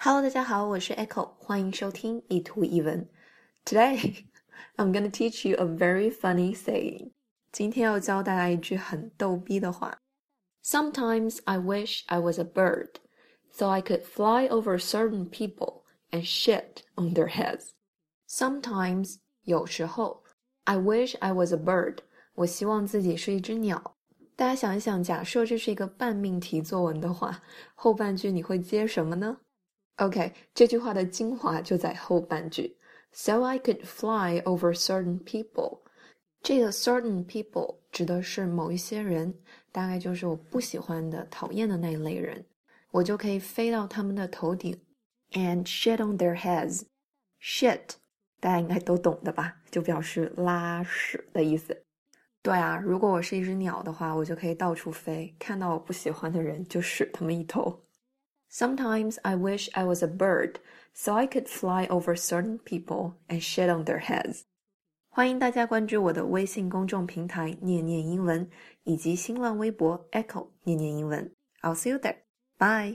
Hello，大家好，我是 Echo，欢迎收听一图一文。Today I'm gonna teach you a very funny saying。今天要教大家一句很逗逼的话。Sometimes I wish I was a bird, so I could fly over certain people and shit on their heads. Sometimes 有时候，I wish I was a bird，我希望自己是一只鸟。大家想一想，假设这是一个半命题作文的话，后半句你会接什么呢 ？OK，这句话的精华就在后半句。So I could fly over certain people。这个 certain people 指的是某一些人，大概就是我不喜欢的、讨厌的那一类人，我就可以飞到他们的头顶，and shit on their heads。shit 大家应该都懂的吧？就表示拉屎的意思。对啊，如果我是一只鸟的话，我就可以到处飞，看到我不喜欢的人就屎他们一头。Sometimes I wish I was a bird, so I could fly over certain people and shit on their heads. 欢迎大家关注我的微信公众平台“念念英文”以及新浪微博 “Echo 念念英文”。I'll see you there. Bye.